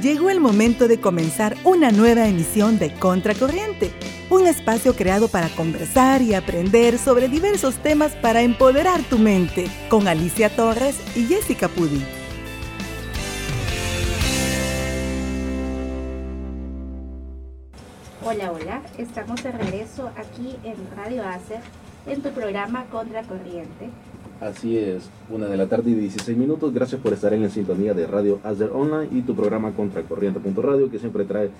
Llegó el momento de comenzar una nueva emisión de Contracorriente, un espacio creado para conversar y aprender sobre diversos temas para empoderar tu mente, con Alicia Torres y Jessica Pudi. Hola, hola, estamos de regreso aquí en Radio Acer, en tu programa Contracorriente. Así es, una de la tarde y 16 minutos. Gracias por estar en la sintonía de Radio Azer Online y tu programa Contracorriente.radio que siempre trae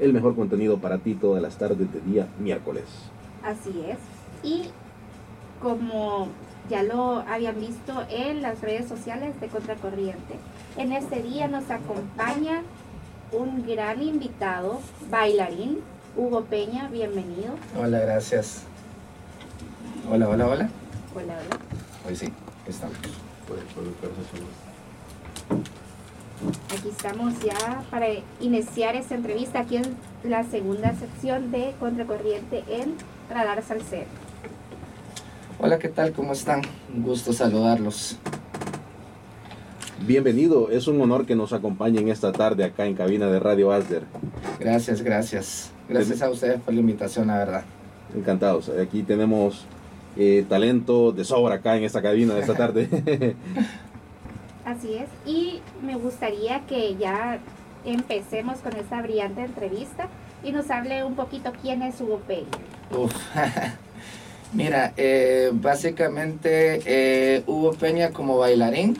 el mejor contenido para ti todas las tardes de día miércoles. Así es. Y como ya lo habían visto en las redes sociales de Contracorriente, en este día nos acompaña un gran invitado, bailarín, Hugo Peña, bienvenido. Hola, gracias. Hola, hola, hola. Hola, hola. Hoy sí, estamos. Aquí estamos ya para iniciar esta entrevista aquí en la segunda sección de Contracorriente en Radar Salcero. Hola, ¿qué tal? ¿Cómo están? Un gusto saludarlos. Bienvenido, es un honor que nos acompañen esta tarde acá en cabina de Radio Asder. Gracias, gracias. Gracias a ustedes por la invitación, la verdad. Encantados. Aquí tenemos eh, talento de sobra acá en esta cabina de esta tarde. Así es. Y me gustaría que ya empecemos con esta brillante entrevista y nos hable un poquito quién es Hugo Peña. Uf. Mira, eh, básicamente eh, Hugo Peña como bailarín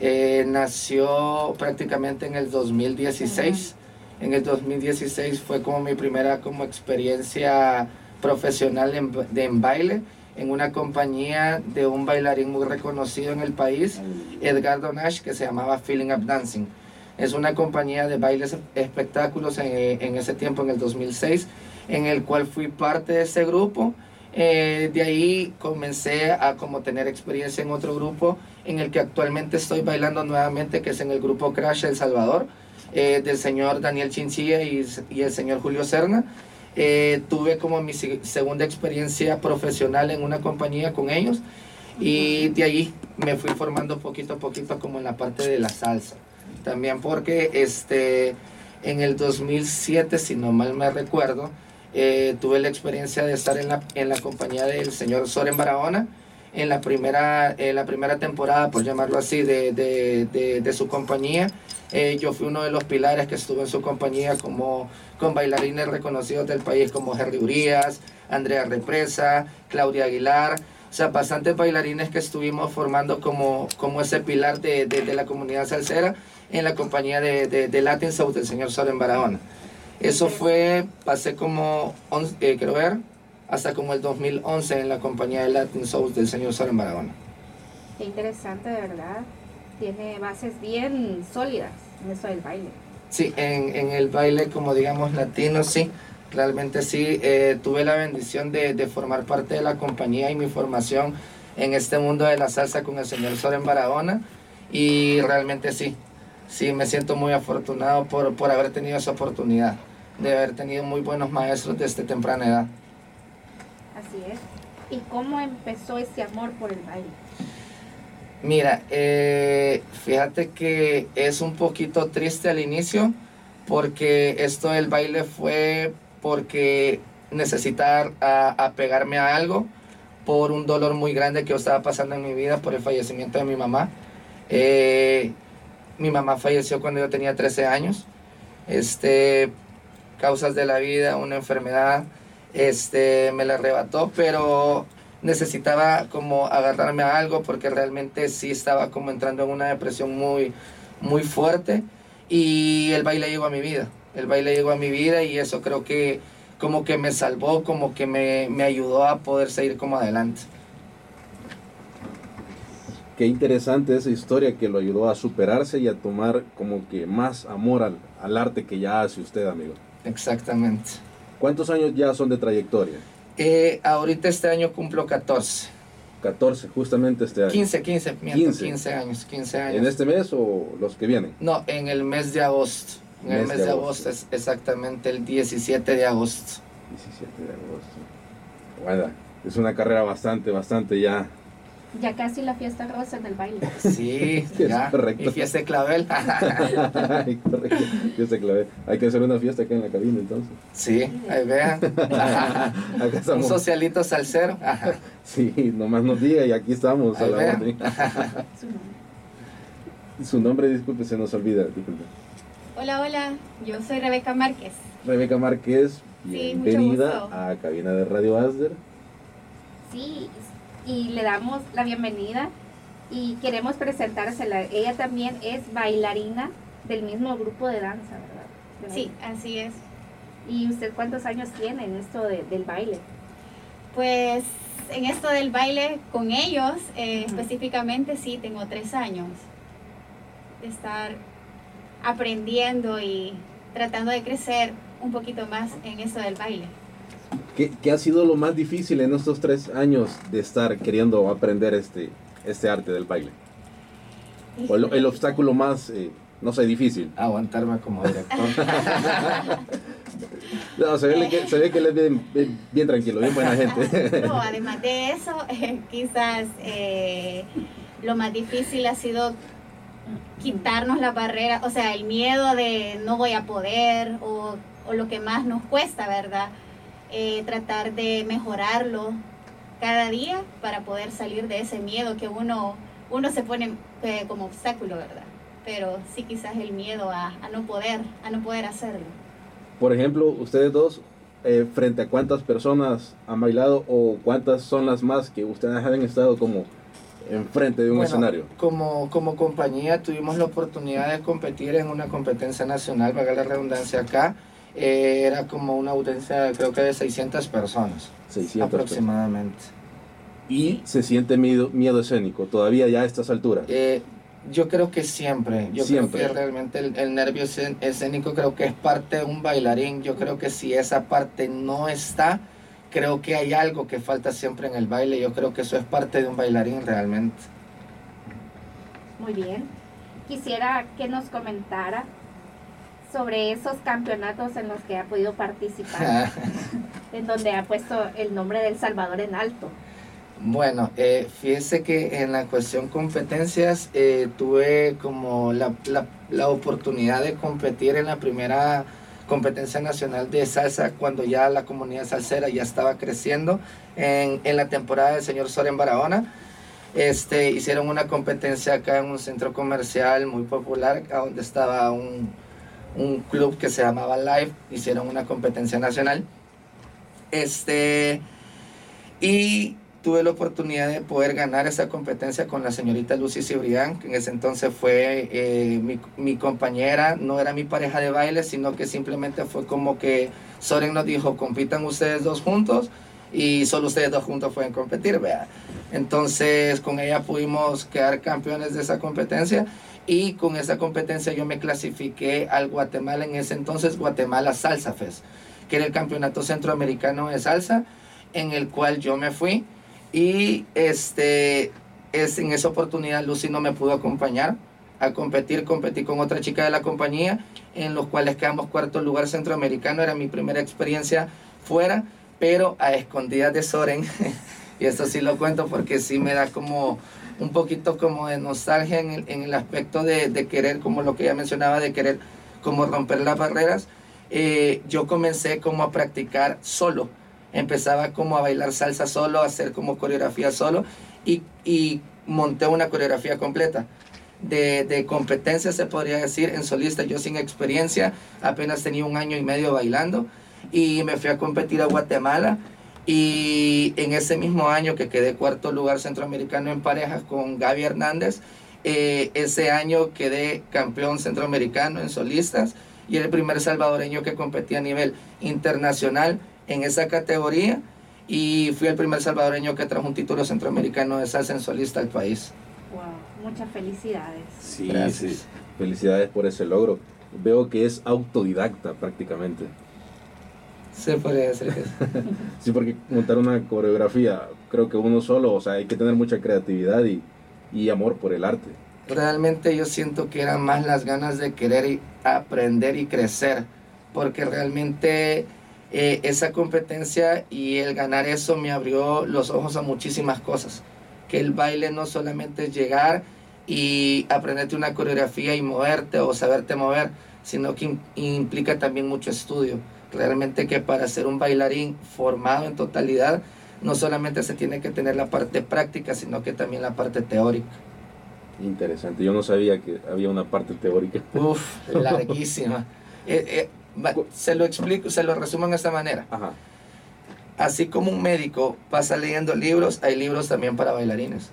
eh, nació prácticamente en el 2016. En el 2016 fue como mi primera como experiencia profesional en, de, en baile en una compañía de un bailarín muy reconocido en el país, Edgardo Nash, que se llamaba Feeling Up Dancing. Es una compañía de bailes espectáculos en, en ese tiempo, en el 2006, en el cual fui parte de ese grupo. Eh, de ahí comencé a como tener experiencia en otro grupo en el que actualmente estoy bailando nuevamente, que es en el grupo Crash El Salvador, eh, del señor Daniel Chinchilla y, y el señor Julio Serna. Eh, tuve como mi segunda experiencia profesional en una compañía con ellos y de ahí me fui formando poquito a poquito como en la parte de la salsa. También porque este, en el 2007, si no mal me recuerdo, eh, tuve la experiencia de estar en la, en la compañía del señor Soren Barahona en la primera, en la primera temporada, por llamarlo así, de, de, de, de su compañía. Eh, yo fui uno de los pilares que estuvo en su compañía como, con bailarines reconocidos del país como Henry Urias, Andrea Represa, Claudia Aguilar. O sea, bastantes bailarines que estuvimos formando como, como ese pilar de, de, la comunidad salsera en la compañía de, Latin South del señor Soren Barahona. Eso fue, pasé como, eh, quiero ver, hasta como el 2011 en la compañía de Latin South del señor Soren Barahona. Qué interesante, de verdad. Tiene bases bien sólidas en eso del baile. Sí, en, en el baile, como digamos, latino, sí. Realmente sí, eh, tuve la bendición de, de, formar parte de la compañía y mi formación en este mundo de la salsa con el señor Soren Barahona. Y realmente sí, sí, me siento muy afortunado por, por haber tenido esa oportunidad, de haber tenido muy buenos maestros desde temprana edad. Así es. ¿Y cómo empezó ese amor por el baile? Mira, eh, fíjate que es un poquito triste al inicio porque esto del baile fue porque necesitar apegarme a algo por un dolor muy grande que yo estaba pasando en mi vida por el fallecimiento de mi mamá. Eh, mi mamá falleció cuando yo tenía 13 años. Este, causas de la vida, una enfermedad, este, me la arrebató, pero necesitaba como agarrarme a algo porque realmente sí estaba como entrando en una depresión muy, muy fuerte y el baile llegó a mi vida, el baile llegó a mi vida y eso creo que como que me salvó, como que me, me ayudó a poder seguir como adelante. Qué interesante esa historia que lo ayudó a superarse y a tomar como que más amor al, al arte que ya hace usted, amigo. Exactamente. ¿Cuántos años ya son de trayectoria? Eh, ahorita este año cumplo 14. 14, justamente este año. 15, 15, miento, 15. 15 años, 15 años. ¿En este mes o los que vienen? No, en el mes de agosto. En mes el mes de, agosto. agosto. es exactamente el 17 de agosto. 17 de agosto. Bueno, es una carrera bastante, bastante ya Ya casi la fiesta rosa en el baile. Sí, Es ya. correcto. Y fiesta de clavel. Ay, correcto. Fiesta clave. Hay que hacer una fiesta acá en la cabina entonces. sí, ahí vean. Acá Un socialito salsero. Ajá. Sí, nomás nos diga y aquí estamos a Ahí la vean. orden. Su nombre. Su nombre, disculpe, se nos olvida. Disculpe. Hola, hola, yo soy Rebeca Márquez. Rebeca Márquez, Sí, mucho bienvenida gusto. a cabina de Radio Asder. Sí, y le damos la bienvenida y queremos presentársela. Ella también es bailarina del mismo grupo de danza, ¿verdad? De Sí, así es. ¿Y usted cuántos años tiene en esto de- del baile? Pues en esto del baile con ellos, eh, específicamente sí, tengo tres años de estar aprendiendo y tratando de crecer un poquito más en esto del baile. ¿Qué, qué ha sido lo más difícil en estos tres años de estar queriendo aprender este, este arte del baile? O el, el obstáculo más, eh, no sé, difícil. Aguantarme como director. No, se, ve que, se ve que él es bien, bien- bien tranquilo, bien buena gente. No, además de eso, eh, quizás eh, lo más difícil ha sido quitarnos la barrera, o sea, el miedo de no voy a poder o, o lo que más nos cuesta, ¿verdad? Eh, tratar de mejorarlo cada día para poder salir de ese miedo que uno, uno se pone eh, como obstáculo, ¿verdad? Pero sí quizás el miedo a, a no poder, a no poder hacerlo. Por ejemplo, ustedes dos, eh, frente a cuántas personas han bailado o cuántas son las más que ustedes han estado como enfrente de un Bueno, escenario. Como, como compañía tuvimos la oportunidad de competir en una competencia nacional, valga la redundancia acá. Eh, era como una audiencia creo que de 600 personas 600 aproximadamente. Y se siente miedo, miedo escénico todavía ya a estas alturas. Eh, yo creo que siempre, yo Siempre. creo que realmente el, el nervio escénico creo que es parte de un bailarín. Yo creo que si esa parte no está, creo que hay algo que falta siempre en el baile. Yo creo que eso es parte de un bailarín realmente. Muy bien. Quisiera que nos comentara sobre esos campeonatos en los que ha podido participar, en donde ha puesto el nombre del Salvador en alto. Bueno, eh, fíjese que en la cuestión competencias eh, tuve como la, la, la oportunidad de competir en la primera competencia nacional de salsa cuando ya la comunidad salsera ya estaba creciendo en, en la temporada del señor Soren Barahona. Este, hicieron una competencia acá en un centro comercial muy popular, donde estaba un, un club que se llamaba Live, hicieron una competencia nacional. Este, y tuve la oportunidad de poder ganar esa competencia con la señorita Lucy Cibrián, que en ese entonces fue eh, mi, mi compañera, no era mi pareja de baile, sino que simplemente fue como que Soren nos dijo, compitan ustedes dos juntos y solo ustedes dos juntos pueden competir, vea. Entonces con ella pudimos quedar campeones de esa competencia y con esa competencia yo me clasifiqué al Guatemala, en ese entonces Guatemala Salsa Fest, que era el campeonato centroamericano de salsa, en el cual yo me fui. Y este es en esa oportunidad Lucy no me pudo acompañar a competir, competí con otra chica de la compañía, en los cuales quedamos cuarto lugar centroamericano, era mi primera experiencia fuera, pero a escondidas de Soren, y esto sí lo cuento porque sí me da como un poquito como de nostalgia en el, en el aspecto de, querer, como lo que ya mencionaba, de querer como romper las barreras. Eh, yo comencé como a practicar solo, empezaba como a bailar salsa solo, a hacer como coreografía solo y, y monté una coreografía completa. De, de competencia se podría decir en solista, yo sin experiencia, apenas tenía un año y medio bailando y me fui a competir a Guatemala y en ese mismo año que quedé cuarto lugar centroamericano en parejas con Gaby Hernández, eh, ese año quedé campeón centroamericano en solistas y era el primer salvadoreño que competía a nivel internacional en esa categoría y fui el primer salvadoreño que trajo un título centroamericano de salsa en solista al país. Wow, muchas felicidades. Sí, Gracias. sí. Felicidades por ese logro. Veo que es autodidacta prácticamente. Se podría decir que sí. Sí, porque montar una coreografía, creo que uno solo, o sea, hay que tener mucha creatividad y, y amor por el arte. realmente yo siento que eran más las ganas de querer y aprender y crecer, porque realmente eh, esa competencia y el ganar eso me abrió los ojos a muchísimas cosas. que el baile no solamente es llegar y aprenderte una coreografía y moverte o saberte mover, sino que implica también mucho estudio. Realmente que para ser un bailarín formado en totalidad, no solamente se tiene que tener la parte práctica, sino que también la parte teórica. Interesante, yo no sabía que había una parte teórica. Uf, larguísima. Eh, eh, se lo explico, se lo resumo de esta manera. Así como un médico pasa leyendo libros, hay libros también para bailarines.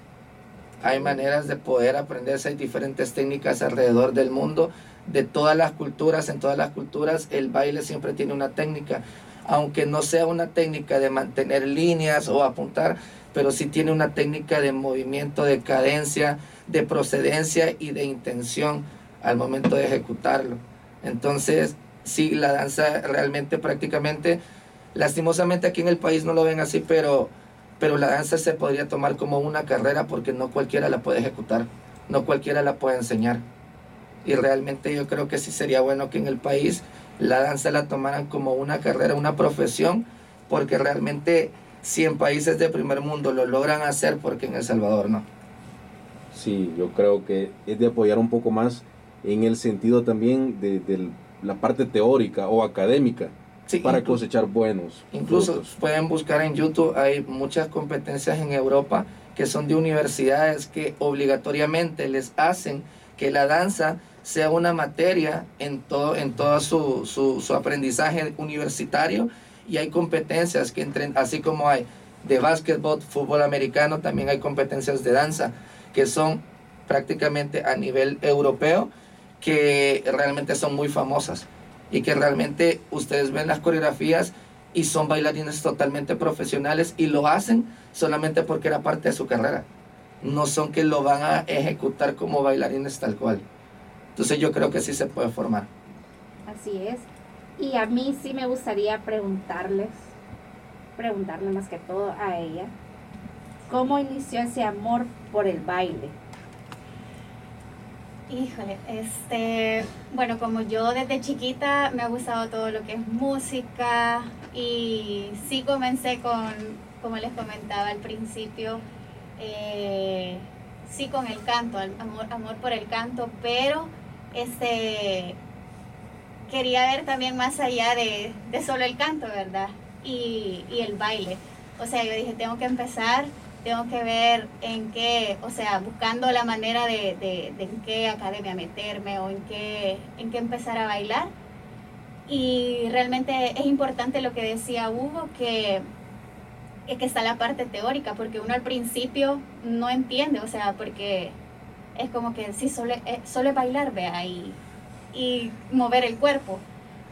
Hay maneras de poder aprenderse, hay diferentes técnicas alrededor del mundo, de todas las culturas, en todas las culturas el baile siempre tiene una técnica, aunque no sea una técnica de mantener líneas o apuntar, pero sí tiene una técnica de movimiento, de cadencia, de procedencia y de intención al momento de ejecutarlo. Entonces, sí, la danza realmente prácticamente, lastimosamente aquí en el país no lo ven así, pero, pero la danza se podría tomar como una carrera porque no cualquiera la puede ejecutar, no cualquiera la puede enseñar. Y realmente yo creo que sí sería bueno que en el país la danza la tomaran como una carrera, una profesión, porque realmente si en países de primer mundo lo logran hacer, porque en El Salvador no. Sí, yo creo que es de apoyar un poco más en el sentido también de, la parte teórica o académica para cosechar buenos. Incluso pueden buscar en YouTube, hay muchas competencias en Europa que son de universidades que obligatoriamente les hacen que la danza sea una materia en todo, en todo su, su, su aprendizaje universitario y hay competencias que entren, así como hay de básquetbol, fútbol americano, también hay competencias de danza que son prácticamente a nivel europeo, que realmente son muy famosas y que realmente ustedes ven las coreografías y son bailarines totalmente profesionales y lo hacen solamente porque era parte de su carrera. No son que lo van a ejecutar como bailarines tal cual. Entonces yo creo que sí se puede formar. Así es. Y a mí sí me gustaría preguntarles, preguntarle más que todo a ella, ¿cómo inició ese amor por el baile? Híjole, este, bueno, como yo desde chiquita me ha gustado todo lo que es música y sí comencé con, como les comentaba al principio, eh, sí con el canto, amor, amor por el canto, pero este, quería ver también más allá de, solo el canto, ¿verdad? Y, el baile. O sea, yo dije, tengo que empezar, tengo que ver en qué, o sea, buscando la manera de, de, en qué academia meterme o en qué, en qué empezar a bailar. Y realmente es importante lo que decía Hugo, que, que está la parte teórica, porque uno al principio no entiende, o sea, porque es como que sí, solo, eh, solo es bailar, vea, y y mover el cuerpo.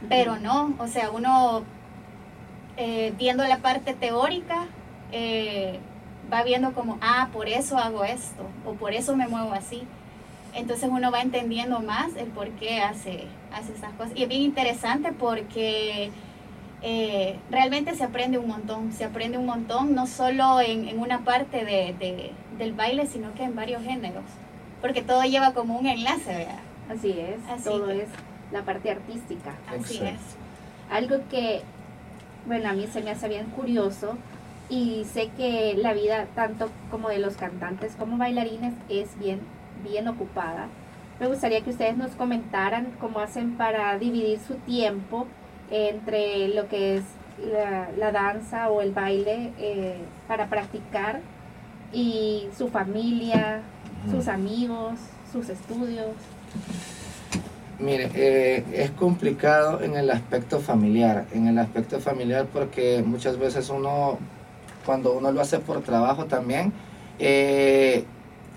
Pero no, o sea, uno eh, viendo la parte teórica eh, va viendo como, ah, por eso hago esto, o por eso me muevo así. Entonces uno va entendiendo más el por qué hace, hace esas cosas. Y es bien interesante porque eh, realmente se aprende un montón, se aprende un montón, no solo en, una parte de, del baile, sino que en varios géneros, porque todo lleva como un enlace, ¿verdad? Así es, todo es la parte artística. Así es. Algo que, bueno, a mí se me hace bien curioso y sé que la vida tanto como de los cantantes como bailarines es bien, bien ocupada. Me gustaría que ustedes nos comentaran cómo hacen para dividir su tiempo entre lo que es la, danza o el baile eh, para practicar y su familia, sus amigos, sus estudios. Mire, eh, es complicado en el aspecto familiar, en el aspecto familiar porque muchas veces uno, cuando uno lo hace por trabajo también, eh,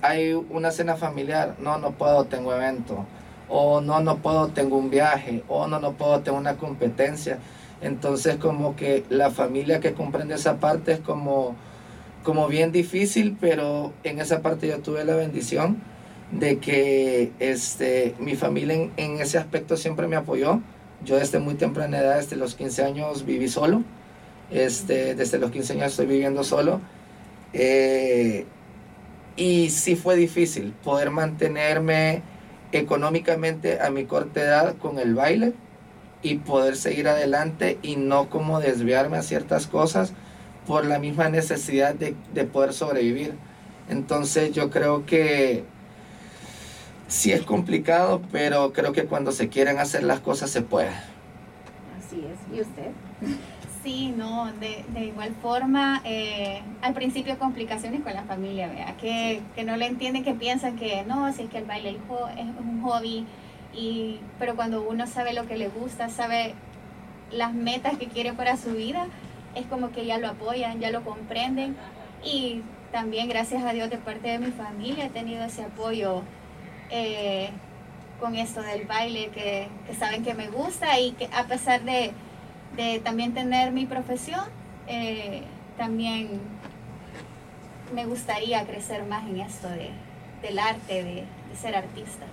hay una cena familiar, no, no puedo, tengo evento, o no, no puedo, tengo un viaje, o no, no puedo, tengo una competencia. Entonces como que la familia que comprende esa parte es como, como bien difícil, pero en esa parte yo tuve la bendición de que este, mi familia en, ese aspecto siempre me apoyó. Yo desde muy temprana edad, desde los 15 años, viví solo. Este, desde los 15 años estoy viviendo solo. Eh, y sí fue difícil poder mantenerme económicamente a mi corta edad con el baile y poder seguir adelante y no como desviarme a ciertas cosas por la misma necesidad de, de poder sobrevivir. Entonces yo creo que sí es complicado, pero creo que cuando se quieren hacer las cosas se puede. Así es. ¿Y usted? Sí, no, de, de igual forma, eh, al principio complicaciones con la familia, ¿vea? Que, que no le entienden, que piensan que no, si es que el baile es un hobby, y, pero cuando uno sabe lo que le gusta, sabe las metas que quiere para su vida, es como que ya lo apoyan, ya lo comprenden y también gracias a Dios de parte de mi familia he tenido ese apoyo eh, con esto del baile, que, saben que me gusta y que a pesar de, de también tener mi profesión, eh, también me gustaría crecer más en esto de, del arte, de, de, ser artista.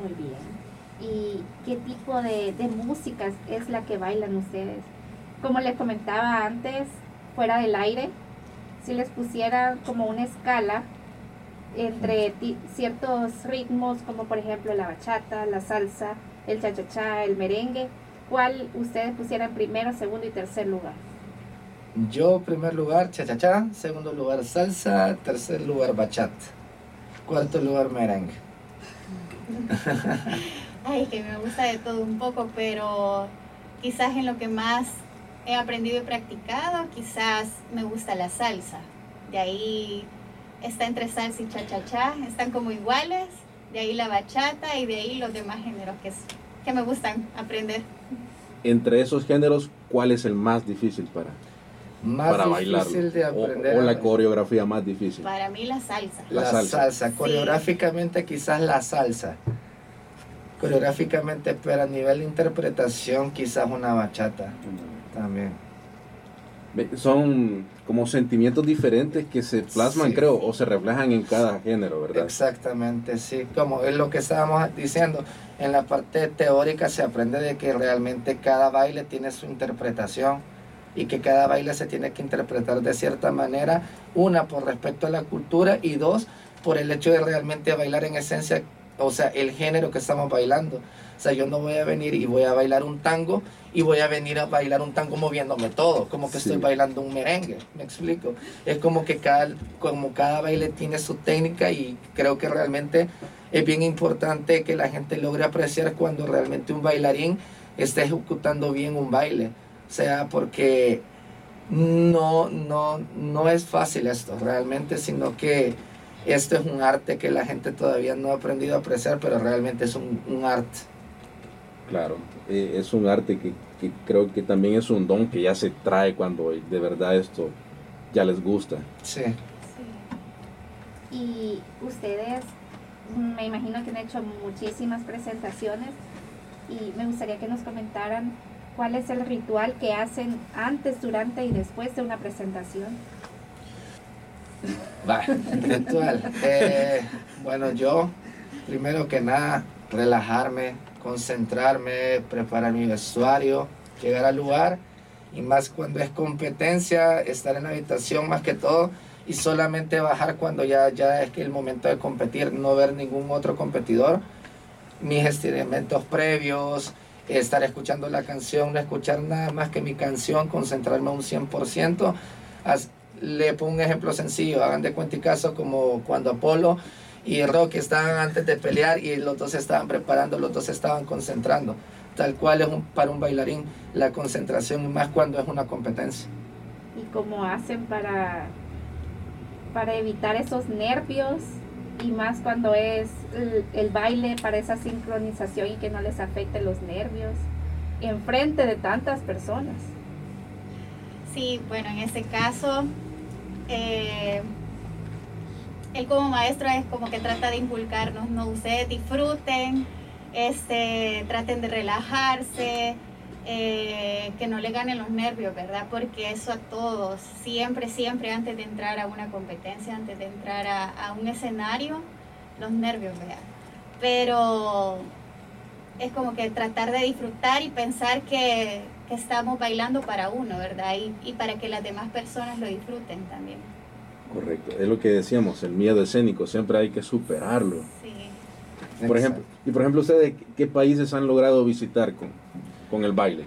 Muy bien. ¿Y qué tipo de, de música es la que bailan ustedes? Como les comentaba antes, fuera del aire, si les pusiera como una escala entre ciertos ritmos como por ejemplo la bachata, la salsa, el cha-cha-cha, el merengue, ¿cuál ustedes pusieran primero, segundo y tercer lugar? Yo primer lugar cha-cha-cha, segundo lugar salsa, tercer lugar bachata, cuarto lugar merengue. Ay, que me gusta de todo un poco, pero quizás en lo que más he aprendido y practicado, quizás me gusta la salsa. De ahí está entre salsa y cha-cha-cha, están como iguales, de ahí la bachata y de ahí los demás géneros que, que me gustan aprender. Entre esos géneros, ¿cuál es el más difícil para, más para bailar? O, o, la coreografía más difícil. Para mí la salsa. La, la salsa. salsa. Coreográficamente sí. quizás la salsa. Coreográficamente, pero a nivel de interpretación quizás una bachata también. Son como sentimientos diferentes que se plasman, sí. creo, o se reflejan en cada género, ¿verdad? Exactamente, sí. Como es lo que estábamos diciendo, en la parte teórica se aprende de que realmente cada baile tiene su interpretación y que cada baile se tiene que interpretar de cierta manera, una por respecto a la cultura y dos por el hecho de realmente bailar en esencia, o sea, el género que estamos bailando. O sea, yo no voy a venir y voy a bailar un tango y voy a venir a bailar un tango moviéndome todo, como que sí. estoy bailando un merengue, me explico. Es como que cada, como cada baile tiene su técnica y creo que realmente es bien importante que la gente logre apreciar cuando realmente un bailarín está ejecutando bien un baile. O sea, porque no, no, no es fácil esto realmente, sino que esto es un arte que la gente todavía no ha aprendido a apreciar, pero realmente es un, un arte. Claro, eh, es un arte que, que, creo que también es un don que ya se trae cuando de verdad esto ya les gusta. Sí. sí. Y ustedes, me imagino que han hecho muchísimas presentaciones y me gustaría que nos comentaran cuál es el ritual que hacen antes, durante y después de una presentación. Va, ritual. Eh, bueno, yo, primero que nada, relajarme, concentrarme, preparar mi vestuario, llegar al lugar y más cuando es competencia, estar en la habitación más que todo y solamente bajar cuando ya, ya es que el momento de competir, no ver ningún otro competidor, mis estiramientos previos, estar escuchando la canción, no escuchar nada más que mi canción, concentrarme un 100%. Le pongo un ejemplo sencillo, hagan de cuenta y caso como cuando Apolo y Rocky estaban antes de pelear y los dos estaban preparando, los dos estaban concentrando. Tal cual es un, para un bailarín la concentración, más cuando es una competencia. ¿Y cómo hacen para, para evitar esos nervios y más cuando es el, el, baile para esa sincronización y que no les afecte los nervios enfrente de tantas personas. Sí, bueno, en este caso, eh, él como maestro es como que trata de inculcarnos, no ustedes disfruten, este, traten de relajarse, eh, que no le ganen los nervios, ¿verdad? Porque eso a todos, siempre, siempre antes de entrar a una competencia, antes de entrar a, un escenario, los nervios, ¿verdad? Pero es como que tratar de disfrutar y pensar que, estamos bailando para uno, ¿verdad? Y para que las demás personas lo disfruten también. Correcto, es lo que decíamos, el miedo escénico, siempre hay que superarlo. Sí. Por ejemplo, y por ejemplo, ¿ustedes qué países han logrado visitar con, con el baile?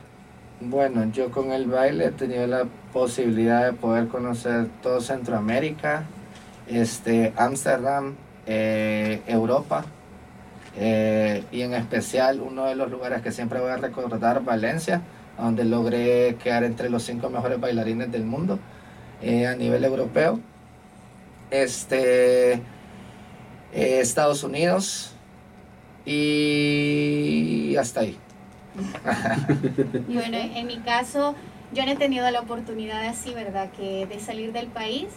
Bueno, yo con el baile he tenido la posibilidad de poder conocer todo Centroamérica este, Ámsterdam, eh, Europa. eh, y en especial uno de los lugares que siempre voy a recordar, Valencia, donde logré quedar entre los cinco mejores bailarines del mundo eh, a nivel europeo. Este, eh, Estados Unidos y hasta ahí. Y bueno, en mi caso, yo no he tenido la oportunidad así, ¿verdad? Que de salir del país,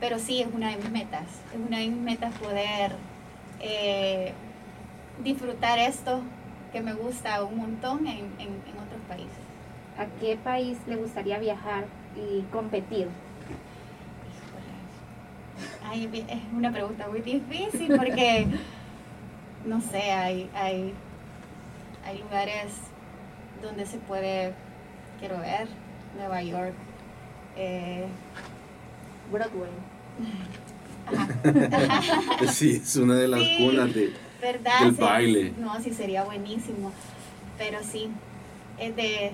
pero sí es una de mis metas. Es una de mis metas poder eh, disfrutar esto que me gusta un montón en, en- en otros países. ¿A qué país le gustaría viajar y competir? Ay, es una pregunta muy difícil porque, no sé, hay, hay, hay lugares donde se puede, quiero ver, Nueva York. eh, Broadway. ajá. Sí, es una de las Sí. cunas de... ¿Verdad? Del Sí, baile. No, sí sería buenísimo. Pero sí, es de,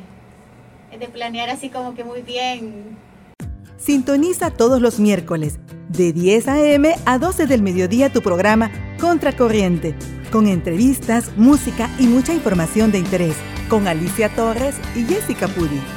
es de planear así como que muy bien. Sintoniza todos los miércoles de 10 a.m. a 12 del mediodía tu programa Contracorriente, con entrevistas, música y mucha información de interés, con Alicia Torres y Jessica Pudi.